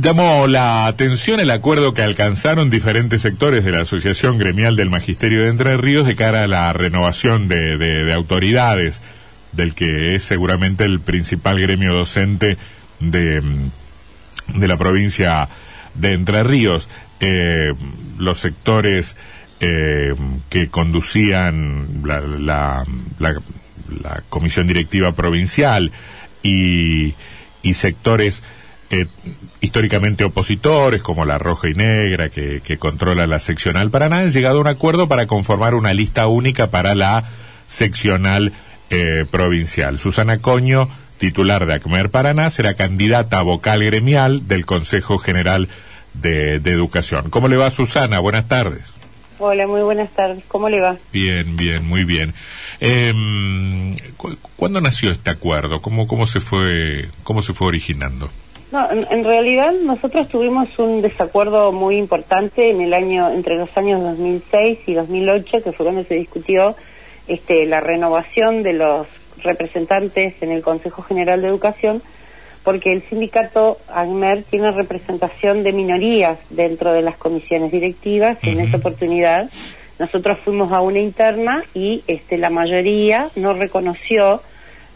Llamó la atención el acuerdo que alcanzaron diferentes sectores de la Asociación Gremial del Magisterio de Entre Ríos de cara a la renovación de, autoridades, del que es seguramente el principal gremio docente de, de la provincia de Entre Ríos. Eh, los sectores eh, que conducían la, la, la, comisión directiva provincial y, y sectores eh, históricamente opositores, como la Roja y Negra, que, controla la seccional Paraná, han llegado a un acuerdo para conformar una lista única para la seccional eh, provincial. Susana Coño, titular de ACMER Paraná, será candidata a vocal gremial del Consejo General de, Educación. ¿Cómo le va, Susana? Buenas tardes. Hola, muy buenas tardes. ¿Cómo le va? Bien, bien, muy bien. Eh, ¿Cuándo nació este acuerdo? ¿Cómo, cómo, se fue, ¿Cómo se fue originando? No, en, realidad nosotros tuvimos un desacuerdo muy importante en el año entre los años 2006 y 2008, que fue cuando se discutió este, la renovación de los representantes en el Consejo General de Educación, porque el sindicato AGMER tiene representación de minorías dentro de las comisiones directivas y en esa oportunidad nosotros fuimos a una interna y este, la mayoría no reconoció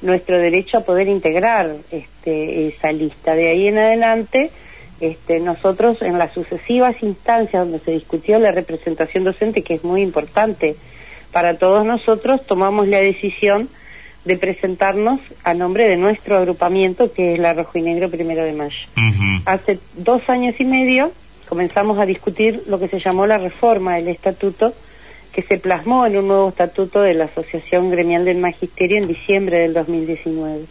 nuestro derecho a poder integrar este, esa lista. De ahí en adelante, este, nosotros en las sucesivas instancias donde se discutió la representación docente, que es muy importante para todos nosotros, tomamos la decisión de presentarnos a nombre de nuestro agrupamiento, que es la Rojo y Negro Primero de Mayo. Hace dos años y medio comenzamos a discutir lo que se llamó la reforma del estatuto, que se plasmó en un nuevo estatuto de la Asociación Gremial del Magisterio en diciembre del 2019.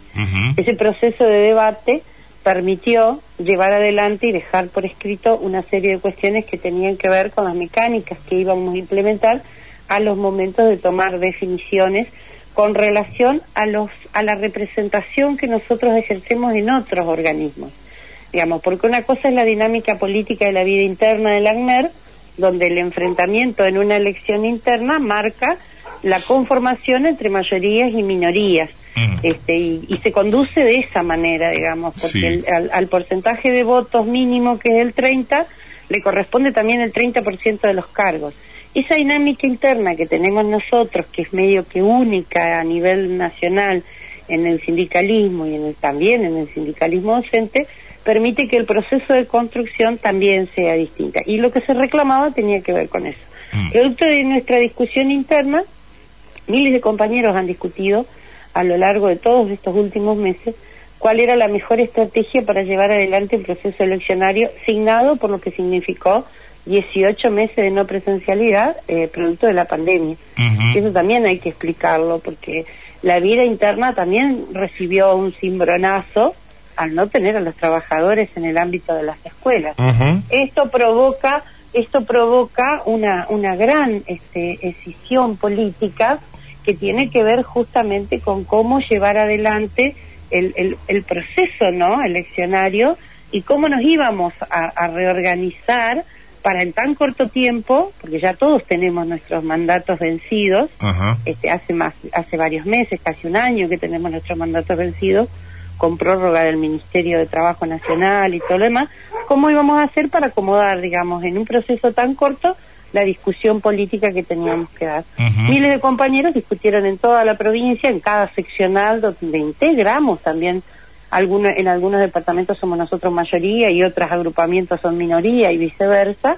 Ese proceso de debate permitió llevar adelante y dejar por escrito una serie de cuestiones que tenían que ver con las mecánicas que íbamos a implementar a los momentos de tomar definiciones con relación a los a la representación que nosotros ejercemos en otros organismos. Digamos, porque una cosa es la dinámica política de la vida interna del ACNER donde el enfrentamiento en una elección interna marca la conformación entre mayorías y minorías. Mm. Este, y, se conduce de esa manera, digamos, porque al, porcentaje de votos mínimo, que es el 30, le corresponde también el 30% de los cargos. Esa dinámica interna que tenemos nosotros, que es medio que única a nivel nacional en el sindicalismo y en el, también en el sindicalismo docente, permite que el proceso de construcción también sea distinta. Y lo que se reclamaba tenía que ver con eso. Mm. Producto de nuestra discusión interna, miles de compañeros han discutido a lo largo de todos estos últimos meses cuál era la mejor estrategia para llevar adelante un proceso eleccionario signado por lo que significó 18 meses de no presencialidad eh, producto de la pandemia. Eso también hay que explicarlo porque la vida interna también recibió un cimbronazo al no tener a los trabajadores en el ámbito de las escuelas. Esto provoca esto provoca una una gran este, decisión política que tiene que ver justamente con cómo llevar adelante el, el, proceso no eleccionario y cómo nos íbamos a, reorganizar para en tan corto tiempo, porque ya todos tenemos nuestros mandatos vencidos, este, hace más, hace varios meses, casi un año que tenemos nuestros mandatos vencidos, con prórroga del Ministerio de Trabajo Nacional y todo lo demás, ¿cómo íbamos a hacer para acomodar, digamos, en un proceso tan corto la discusión política que teníamos que dar? Miles de compañeros discutieron en toda la provincia, en cada seccional donde integramos también algunos, en algunos departamentos somos nosotros mayoría y otros agrupamientos son minoría y viceversa.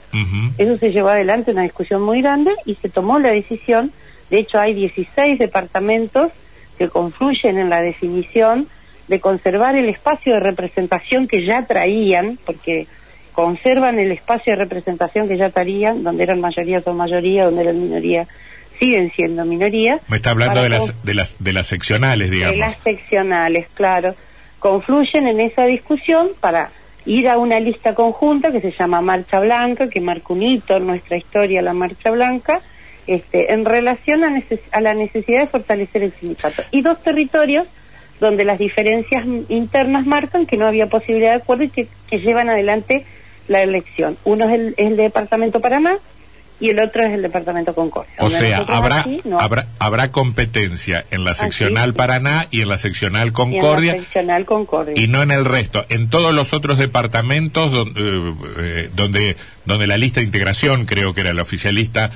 Eso se llevó adelante una discusión muy grande y se tomó la decisión, de hecho hay 16 departamentos que confluyen en la definición de conservar el espacio de representación que ya traían, porque conservan el espacio de representación que ya traían, donde eran mayoría son mayoría, donde eran minoría siguen siendo minoría. Me está hablando de las, de las de las seccionales, digamos. De las seccionales, claro. Confluyen en esa discusión para ir a una lista conjunta que se llama Marcha Blanca, que marca un hito en nuestra historia, la Marcha Blanca, este, en relación a, a la necesidad de fortalecer el sindicato. Y dos territorios donde las diferencias internas marcan que no había posibilidad de acuerdo y que, llevan adelante la elección. Uno es el, Departamento Paraná, y el otro es el departamento Concordia. O sea, habrá, habrá habrá competencia en la seccional Paraná y en la seccional Concordia. Y, seccional Concordia. y no en el resto. En todos los otros departamentos donde, eh, donde, donde la lista de integración, creo que era la oficialista,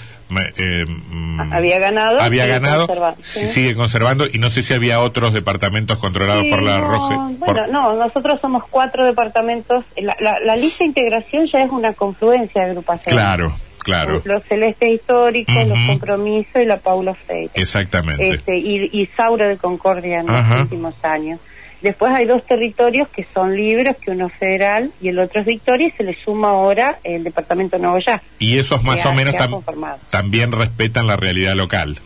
eh, mm, había ganado. Había ganado, sigue conservando y no sé si había otros departamentos controlados por la Roja. Bueno, no, nosotros somos cuatro departamentos. La, la, lista de integración ya es una confluencia de agrupaciones. Claro. Claro. Los Celestes Históricos, los Compromisos y la Paula Freire. Exactamente. Este, y, y Saura de Concordia en los últimos años. Después hay dos territorios que son libres, que uno es federal y el otro es Victoria, y se le suma ahora el departamento de Nuevo Ya. Y esos más o menos también respetan la realidad local.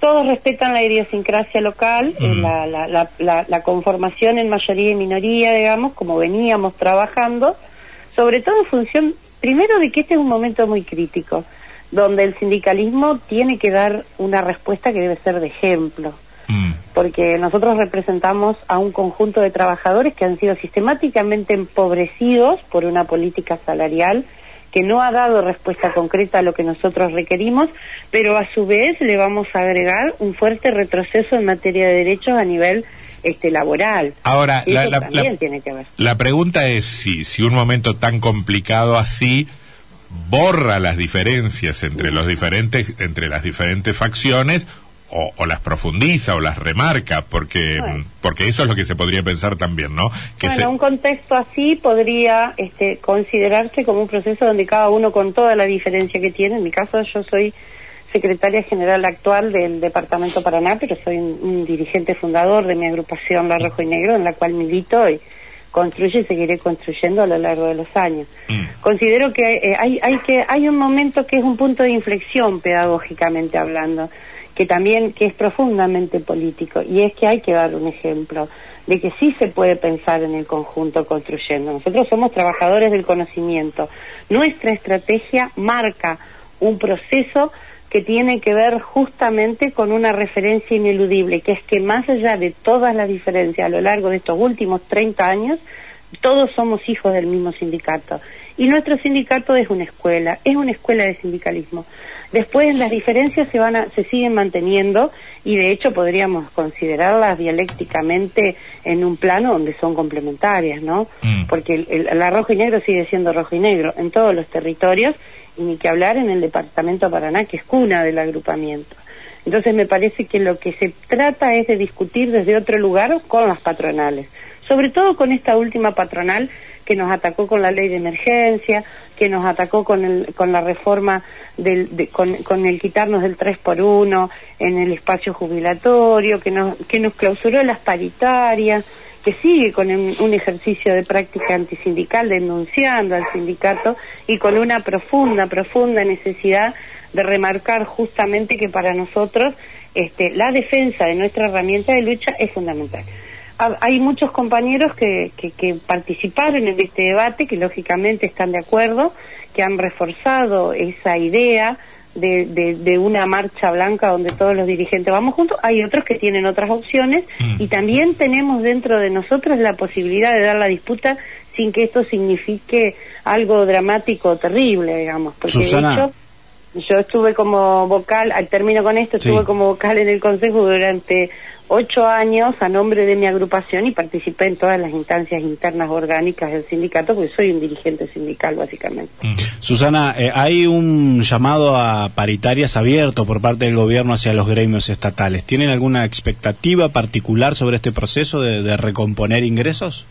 Todos respetan la idiosincrasia local, eh, la, la, la, la, conformación en mayoría y minoría, digamos, como veníamos trabajando, sobre todo en función, primero, de que este es un momento muy crítico, donde el sindicalismo tiene que dar una respuesta que debe ser de ejemplo Mm. porque nosotros representamos a un conjunto de trabajadores que han sido sistemáticamente empobrecidos por una política salarial que no ha dado respuesta concreta a lo que nosotros requerimos, pero a su vez le vamos a agregar un fuerte retroceso en materia de derechos a nivel este laboral. Ahora, la, tiene que ver. la pregunta es si, si un momento tan complicado así borra las diferencias entre los diferentes entre las diferentes facciones o, las profundiza o las remarca, porque, porque eso es lo que se podría pensar también, ¿no? Que bueno, un contexto así podría este, considerarse como un proceso donde cada uno con toda la diferencia que tiene, en mi caso yo soy secretaria general actual del Departamento Paraná, pero soy un, dirigente fundador de mi agrupación La Rojo y Negro, en la cual milito y construye y seguiré construyendo a lo largo de los años. Mm. Considero que, eh, hay, hay que hay un momento que es un punto de inflexión pedagógicamente hablando que también que es profundamente político y es que hay que dar un ejemplo de que sí se puede pensar en el conjunto construyendo. Nosotros somos trabajadores del conocimiento. Nuestra estrategia marca un proceso que tiene que ver justamente con una referencia ineludible, que es que más allá de todas las diferencias a lo largo de estos últimos 30 años, todos somos hijos del mismo sindicato. Y nuestro sindicato es una escuela, es una escuela de sindicalismo. Después las diferencias se van a, se siguen manteniendo y de hecho podríamos considerarlas dialécticamente en un plano donde son complementarias, ¿no? Mm. Porque el, el, rojo y negro sigue siendo rojo y negro en todos los territorios ni que hablar en el departamento Paraná que es cuna del agrupamiento. Entonces me parece que lo que se trata es de discutir desde otro lugar con las patronales, sobre todo con esta última patronal que nos atacó con la ley de emergencia, que nos atacó con, el, con la reforma, del, con, el quitarnos del 3 por 1 en el espacio jubilatorio, que nos, que nos clausuró las paritarias, que sigue con un, ejercicio de práctica antisindical denunciando al sindicato y con una profunda, profunda necesidad de remarcar justamente que para nosotros este, la defensa de nuestra herramienta de lucha es fundamental. Hay muchos compañeros que, que, participaron en este debate, que lógicamente están de acuerdo, que han reforzado esa idea de, de, una marcha blanca donde todos los dirigentes vamos juntos. Hay otros que tienen otras opciones mm. y también tenemos dentro de nosotros la posibilidad de dar la disputa sin que esto signifique algo dramático o terrible, digamos. Porque de hecho, yo estuve como vocal, al término con esto, estuve como vocal en el Consejo durante ocho años a nombre de mi agrupación y participé en todas las instancias internas orgánicas del sindicato porque soy un dirigente sindical básicamente. Mm. Susana, eh, hay un llamado a paritarias abierto por parte del gobierno hacia los gremios estatales. ¿Tienen alguna expectativa particular sobre este proceso de, recomponer ingresos?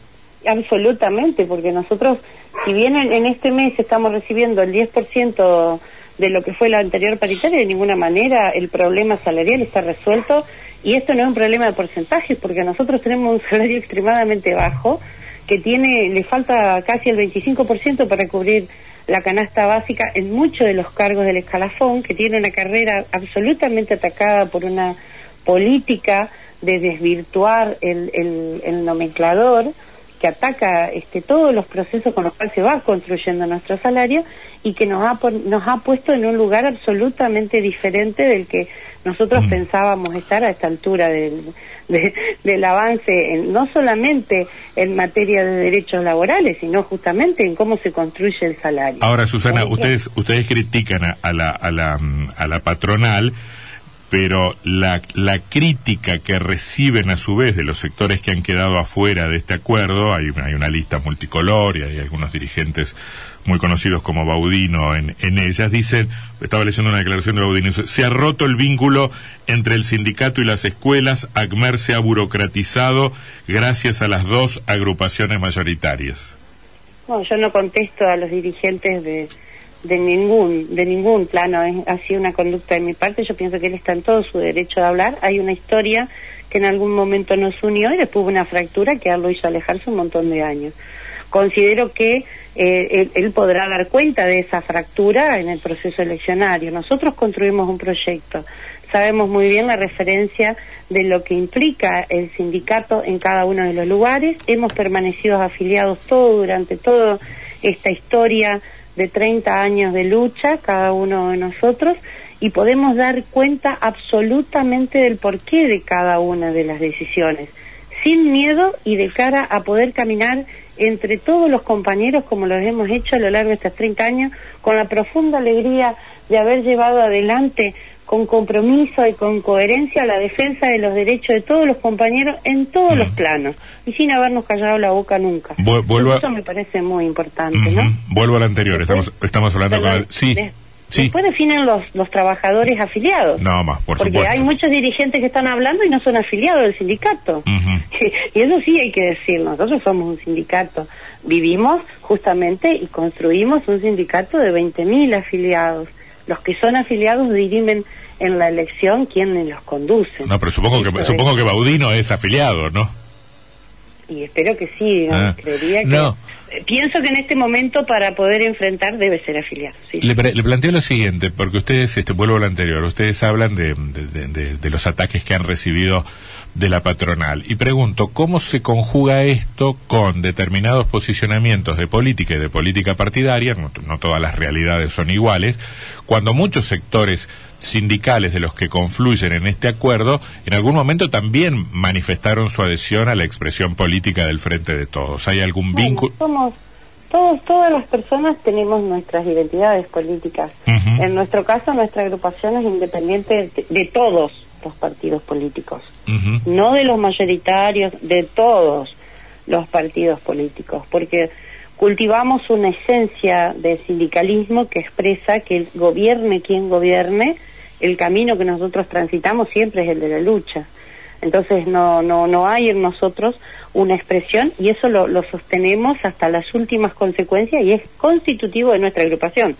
Absolutamente, porque nosotros, si bien en, este mes estamos recibiendo el 10% de lo que fue la anterior paritaria, de ninguna manera el problema salarial está resuelto y esto no es un problema de porcentajes, porque nosotros tenemos un salario extremadamente bajo, que tiene, le falta casi el 25% para cubrir la canasta básica en muchos de los cargos del escalafón, que tiene una carrera absolutamente atacada por una política de desvirtuar el, el, el nomenclador que ataca este, todos los procesos con los cuales se va construyendo nuestro salario y que nos ha, nos ha puesto en un lugar absolutamente diferente del que nosotros mm. pensábamos estar a esta altura del, del avance, no solamente en materia de derechos laborales, sino justamente en cómo se construye el salario. Ahora, Susana, ustedes, ustedes critican a, la, a, la, a la patronal pero la, la crítica que reciben a su vez de los sectores que han quedado afuera de este acuerdo, hay, hay una lista multicolor y hay algunos dirigentes muy conocidos como Baudino en, en ellas, dicen, estaba leyendo una declaración de Baudino, se ha roto el vínculo entre el sindicato y las escuelas, ACMER se ha burocratizado gracias a las dos agrupaciones mayoritarias. No, yo no contesto a los dirigentes de, de ningún de ningún plano ha sido una conducta de mi parte yo pienso que él está en todo su derecho de hablar hay una historia que en algún momento nos unió y después hubo una fractura que él lo hizo alejarse un montón de años considero que eh, él, podrá dar cuenta de esa fractura en el proceso eleccionario. Nosotros construimos un proyecto. Sabemos muy bien la referencia de lo que implica el sindicato en cada uno de los lugares. Hemos permanecido afiliados todo durante toda esta historia de 30 años de lucha, cada uno de nosotros, y podemos dar cuenta absolutamente del porqué de cada una de las decisiones, sin miedo y de cara a poder caminar entre todos los compañeros como lo hemos hecho a lo largo de estos 30 años, con la profunda alegría de haber llevado adelante con compromiso y con coherencia la defensa de los derechos de todos los compañeros en todos los mm. planos y sin habernos callado la boca nunca. Eso me parece muy importante, ¿no? Vuelvo al anterior, estamos, estamos hablando con... Sí. Después definen los, los trabajadores afiliados. No más, por Porque hay muchos dirigentes que están hablando y no son afiliados del sindicato. y eso sí hay que decir, nosotros somos un sindicato. Vivimos justamente y construimos un sindicato de 20.000 afiliados los que son afiliados dirimen en la elección quienes los conducen. No, pero supongo que supongo que Baudino es afiliado, ¿no? Y espero que sí, ah. creería que... No. Pienso que en este momento para poder enfrentar debe ser afiliado. Sí. Le, planteo lo siguiente, porque ustedes, este, vuelvo al anterior, ustedes hablan de, de, de los ataques que han recibido de la patronal. Y pregunto, ¿cómo se conjuga esto con determinados posicionamientos de política y de política partidaria? No, todas las realidades son iguales, cuando muchos sectores sindicales de los que confluyen en este acuerdo en algún momento también manifestaron su adhesión a la expresión política del Frente de Todos. ¿Hay algún vínculo? Somos todos, todas las personas tenemos nuestras identidades políticas. En nuestro caso, nuestra agrupación es independiente de todos los partidos políticos, no de los mayoritarios, de todos los partidos políticos, porque cultivamos una esencia de sindicalismo que expresa que el gobierne quien gobierne, el camino que nosotros transitamos siempre es el de la lucha. Entonces no, no, no hay en nosotros una expresión y eso lo, lo sostenemos hasta las últimas consecuencias y es constitutivo de nuestra agrupación.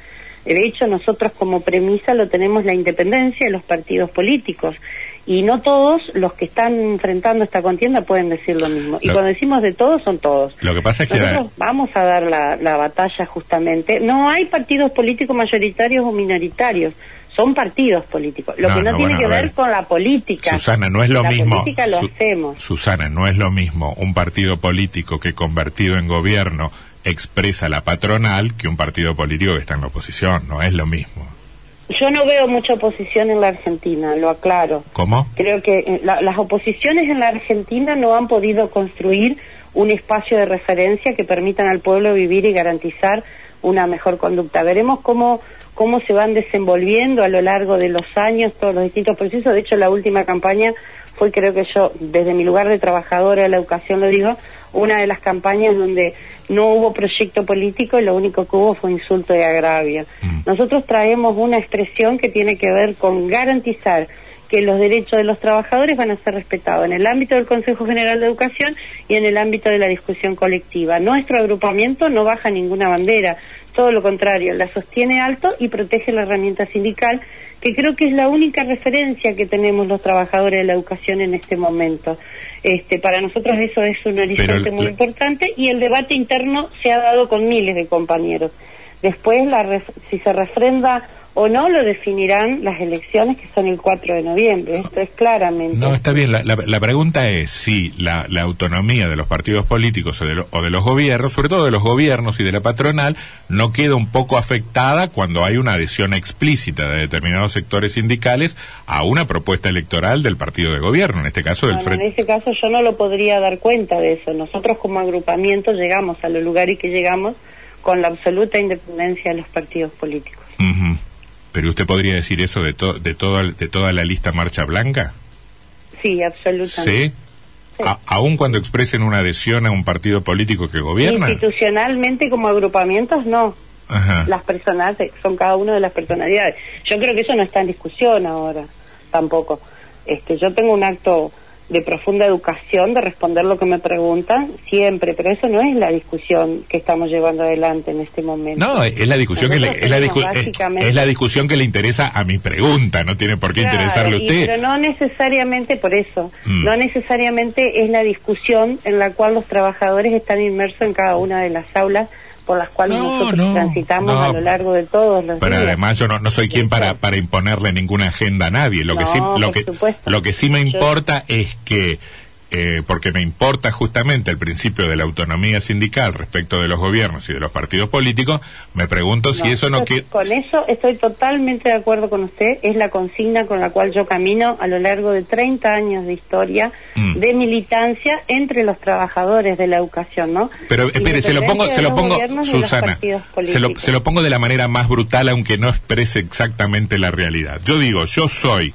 De hecho, nosotros como premisa lo tenemos la independencia de los partidos políticos y no todos los que están enfrentando esta contienda pueden decir lo mismo. Y cuando decimos de todos, son todos. Lo que pasa es que... Nosotros vamos a dar la, la batalla justamente. No hay partidos políticos mayoritarios o minoritarios son partidos políticos. Lo que no, tiene que ver, con la política. Susana, no es lo la mismo. Política lo hacemos. Susana, no es lo mismo un partido político que convertido en gobierno expresa la patronal que un partido político que está en la oposición. No es lo mismo. Yo no veo mucha oposición en la Argentina, lo aclaro. ¿Cómo? Creo que eh, las oposiciones en la Argentina no han podido construir un espacio de referencia que permitan al pueblo vivir y garantizar una mejor conducta. Veremos cómo, cómo se van desenvolviendo a lo largo de los años todos los distintos procesos. De hecho, la última campaña fue, creo que yo, desde mi lugar de trabajadora de la educación lo digo, una de las campañas donde no hubo proyecto político y lo único que hubo fue insulto y agravio. Mm. Nosotros traemos una expresión que tiene que ver con garantizar que los derechos de los trabajadores van a ser respetados en el ámbito del Consejo General de Educación y en el ámbito de la discusión colectiva. Nuestro agrupamiento no baja ninguna bandera, todo lo contrario, la sostiene alto y protege la herramienta sindical, que creo que es la única referencia que tenemos los trabajadores de la educación en este momento. Este, para nosotros eso es un horizonte muy importante y el debate interno se ha dado con miles de compañeros. Después, la si se refrenda o no lo definirán las elecciones que son el 4 de noviembre. Esto es claramente. No, está bien. La, la, pregunta es si la, la, autonomía de los partidos políticos o de, o de, los gobiernos, sobre todo de los gobiernos y de la patronal, no queda un poco afectada cuando hay una adhesión explícita de determinados sectores sindicales a una propuesta electoral del partido de gobierno, en este caso del Frente. En ese caso yo no lo podría dar cuenta de eso. Nosotros como agrupamiento llegamos a los lugares que llegamos con la absoluta independencia de los partidos políticos. Pero usted podría decir eso de, de, todo, de toda la lista Marcha Blanca? Sí, absolutamente. ¿Sí? aún cuando expresen una adhesión a un partido político que gobierna. Institucionalmente como agrupamientos no. Las personas son cada uno de las personalidades. Yo creo que eso no está en discusión ahora tampoco. Este, yo tengo un acto de profunda educación, de responder lo que me preguntan siempre, pero eso no es la discusión que estamos llevando adelante en este momento. No, es la discusión que le, es, la es, la discusión que le interesa a mi pregunta, no tiene por qué interesarle a usted. Pero no necesariamente por eso, mm. no necesariamente es la discusión en la cual los trabajadores están inmersos en cada una de las aulas por las cuales nosotros transitamos a lo largo de todos los pero además yo no, soy quien para para imponerle ninguna agenda a nadie. Lo que sí lo que lo que sí me importa es que eh, porque me importa justamente el principio de la autonomía sindical respecto de los gobiernos y de los partidos políticos, me pregunto si eso no quiere... Con eso estoy totalmente de acuerdo con usted, es la consigna con la cual yo camino a lo largo de 30 años de historia mm. de militancia entre los trabajadores de la educación, ¿no? Pero espere, se lo pongo, se lo pongo, Susana, se lo, se lo pongo de la manera más brutal, aunque no exprese exactamente la realidad. Yo digo, yo soy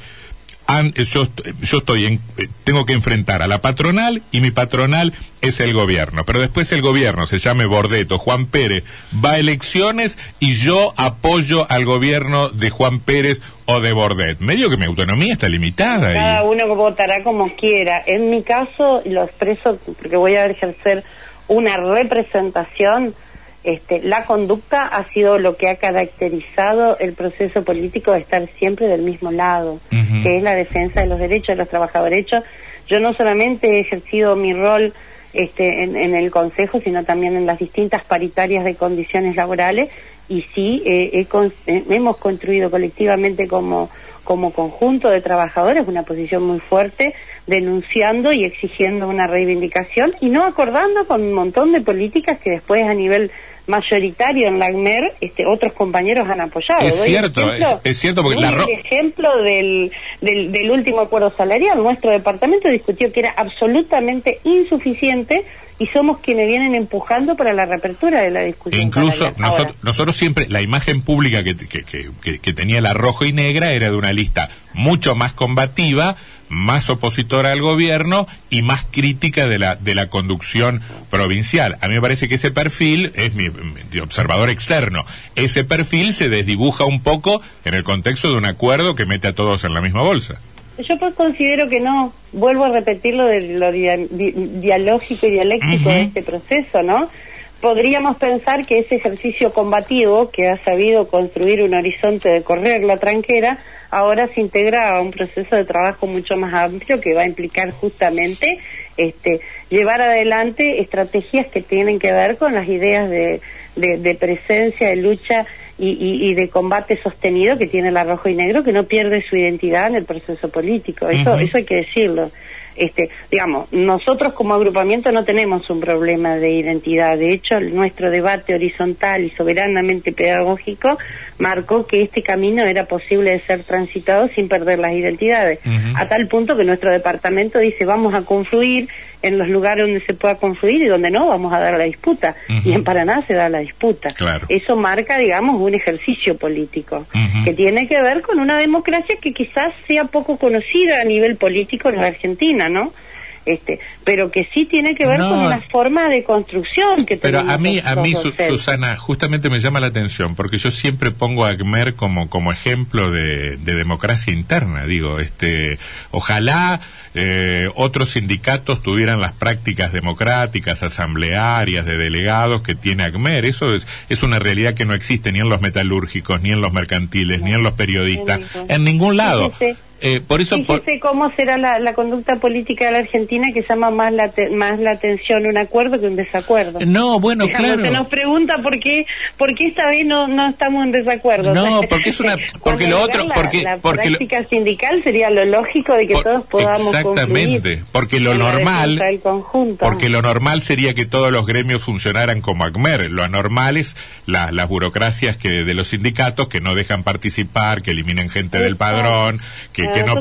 yo, yo estoy en, eh, tengo que enfrentar a la patronal y mi patronal es el gobierno. Pero después el gobierno se llame Bordeto, Juan Pérez, va a elecciones y yo apoyo al gobierno de Juan Pérez o de Bordet. Medio que mi autonomía está limitada. Cada uno votará como quiera. En mi caso, lo expreso porque voy a ejercer una representación este, la conducta ha sido lo que ha caracterizado el proceso político de estar siempre del mismo lado, que es la defensa de los derechos de los trabajadores. yo no solamente he ejercido mi rol este, en, el Consejo, sino también en las distintas paritarias de condiciones laborales, y sí eh, hemos construido colectivamente como, como conjunto de trabajadores una posición muy fuerte, denunciando y exigiendo una reivindicación y no acordando con un montón de políticas que después a nivel mayoritario en la ACMER, este, otros compañeros han apoyado. Es cierto, es, cierto porque la ejemplo del, del, último acuerdo salarial, nuestro departamento discutió que era absolutamente insuficiente y somos quienes vienen empujando para la reapertura de la discusión. Incluso nosotros, nosotros, siempre, la imagen pública que, que, que, que, tenía la roja y negra era de una lista mucho más combativa, más opositora al gobierno y más crítica de la, de la conducción provincial. A mí me parece que ese perfil, es mi, observador externo, ese perfil se desdibuja un poco en el contexto de un acuerdo que mete a todos en la misma bolsa. Yo pues considero que no, vuelvo a repetir lo de lo dialógico y dialéctico de este proceso, ¿no? Podríamos pensar que ese ejercicio combativo que ha sabido construir un horizonte de correr la tranquera, ahora se integra a un proceso de trabajo mucho más amplio que va a implicar justamente este, llevar adelante estrategias que tienen que ver con las ideas de, de, presencia, de lucha y, y, de combate sostenido que tiene la rojo y negro, que no pierde su identidad en el proceso político. Eso, eso hay que decirlo este, digamos, nosotros como agrupamiento no tenemos un problema de identidad. De hecho, nuestro debate horizontal y soberanamente pedagógico marcó que este camino era posible de ser transitado sin perder las identidades. A tal punto que nuestro departamento dice vamos a confluir en los lugares donde se pueda confluir y donde no vamos a dar la disputa. Y en Paraná se da la disputa. Eso marca, digamos, un ejercicio político que tiene que ver con una democracia que quizás sea poco conocida a nivel político en la Argentina, ¿no? Este pero que sí tiene que ver con una forma de construcción que pero a mí a mí Susana justamente me llama la atención porque yo siempre pongo a como como ejemplo de, democracia interna digo este ojalá eh, otros sindicatos tuvieran las prácticas democráticas asamblearias de delegados que tiene Agmer. Eso es, es una realidad que no existe ni en los metalúrgicos ni en los mercantiles ni en los periodistas en ningún lado eh, por eso... Fíjese cómo será la, conducta política de la Argentina que llama más la, más la atención un acuerdo que un desacuerdo. No, bueno, claro. Se nos pregunta por qué, por qué esta vez no, no estamos en desacuerdo. No, porque es una... Porque lo otro... La, porque, la porque práctica sindical sería lo lógico de que todos podamos Exactamente, porque lo normal... Porque lo normal sería que todos los gremios funcionaran como ACMER. Lo anormal es la, las burocracias que de los sindicatos que no dejan participar, que eliminen gente del padrón, que que no,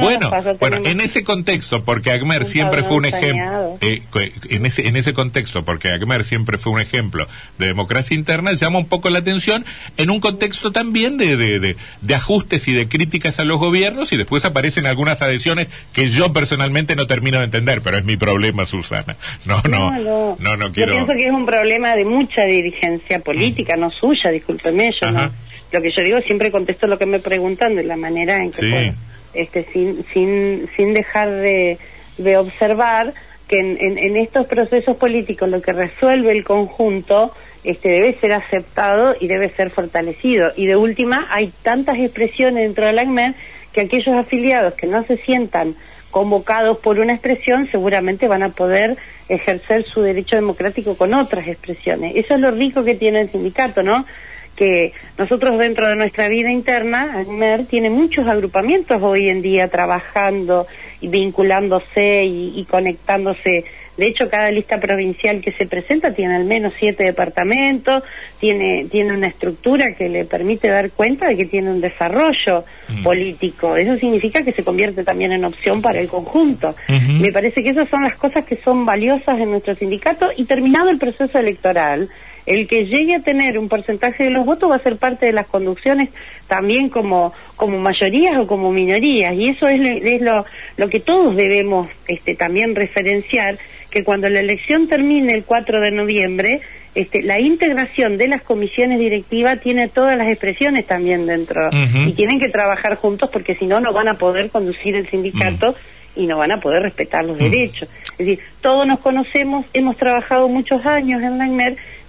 bueno bueno en ese contexto porque Agmer siempre fue un ejemplo eh, en ese en ese contexto porque Agmer siempre fue un ejemplo de democracia interna llama un poco la atención en un contexto también de, de, de, ajustes y de críticas a los gobiernos y después aparecen algunas adhesiones que yo personalmente no termino de entender pero es mi problema Susana. No no no no, quiero yo pienso que es un problema de mucha dirigencia política no suya discúlpeme yo no lo que yo digo siempre contesto lo que me preguntan de la manera en que este sin sin sin dejar de, de observar que en, en, estos procesos políticos lo que resuelve el conjunto este debe ser aceptado y debe ser fortalecido y de última hay tantas expresiones dentro del ACMED que aquellos afiliados que no se sientan convocados por una expresión seguramente van a poder ejercer su derecho democrático con otras expresiones. Eso es lo rico que tiene el sindicato, ¿no? Que nosotros dentro de nuestra vida interna, ANMER tiene muchos agrupamientos hoy en día trabajando y vinculándose y, conectándose. De hecho, cada lista provincial que se presenta tiene al menos siete departamentos, tiene, tiene una estructura que le permite dar cuenta de que tiene un desarrollo mm. político. Eso significa que se convierte también en opción para el conjunto. Me parece que esas son las cosas que son valiosas en nuestro sindicato y terminado el proceso electoral, el que llegue a tener un porcentaje de los votos va a ser parte de las conducciones también como, como mayorías o como minorías. Y eso es, es lo, lo que todos debemos este, también referenciar, que cuando la elección termine el 4 de noviembre, este, la integración de las comisiones directivas tiene todas las expresiones también dentro y tienen que trabajar juntos porque si no no van a poder conducir el sindicato y no van a poder respetar los derechos. Es decir, todos nos conocemos, hemos trabajado muchos años en la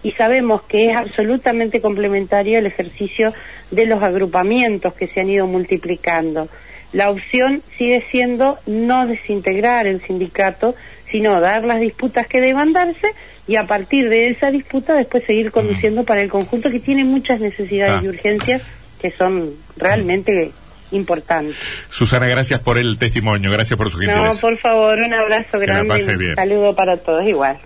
y sabemos que es absolutamente complementario el ejercicio de los agrupamientos que se han ido multiplicando. La opción sigue siendo no desintegrar el sindicato, sino dar las disputas que deban darse y a partir de esa disputa después seguir conduciendo para el conjunto que tiene muchas necesidades y ah. urgencias que son realmente importantes. Susana, gracias por el testimonio, gracias por su gentileza. No, por favor, un abrazo grande. Un saludo para todos igual.